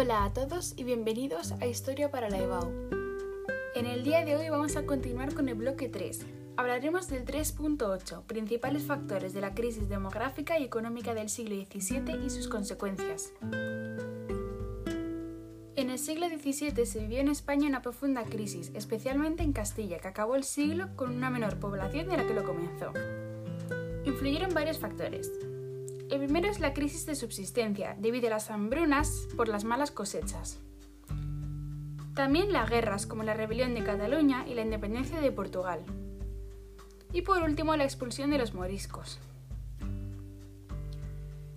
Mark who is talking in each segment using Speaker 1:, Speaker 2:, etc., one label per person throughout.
Speaker 1: Hola a todos y bienvenidos a Historia para la EBAU. En el día de hoy vamos a continuar con el bloque 3. Hablaremos del 3.8, principales factores de la crisis demográfica y económica del siglo XVII y sus consecuencias. En el siglo XVII se vivió en España una profunda crisis, especialmente en Castilla, que acabó el siglo con una menor población de la que lo comenzó. Influyeron varios factores. El primero es la crisis de subsistencia, debido a las hambrunas por las malas cosechas. También las guerras, como la rebelión de Cataluña y la independencia de Portugal. Y por último, la expulsión de los moriscos.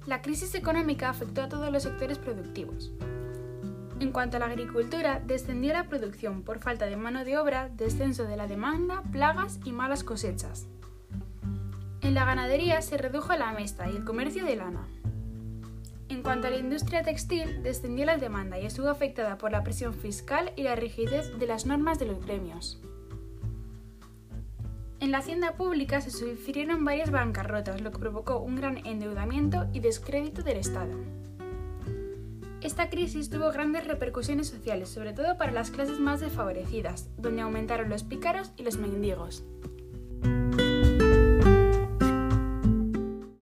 Speaker 1: La crisis económica afectó a todos los sectores productivos. En cuanto a la agricultura, descendió la producción por falta de mano de obra, descenso de la demanda, plagas y malas cosechas. En la ganadería se redujo la mesta y el comercio de lana. En cuanto a la industria textil, descendió la demanda y estuvo afectada por la presión fiscal y la rigidez de las normas de los gremios. En la hacienda pública se sufrieron varias bancarrotas, lo que provocó un gran endeudamiento y descrédito del Estado. Esta crisis tuvo grandes repercusiones sociales, sobre todo para las clases más desfavorecidas, donde aumentaron los pícaros y los mendigos.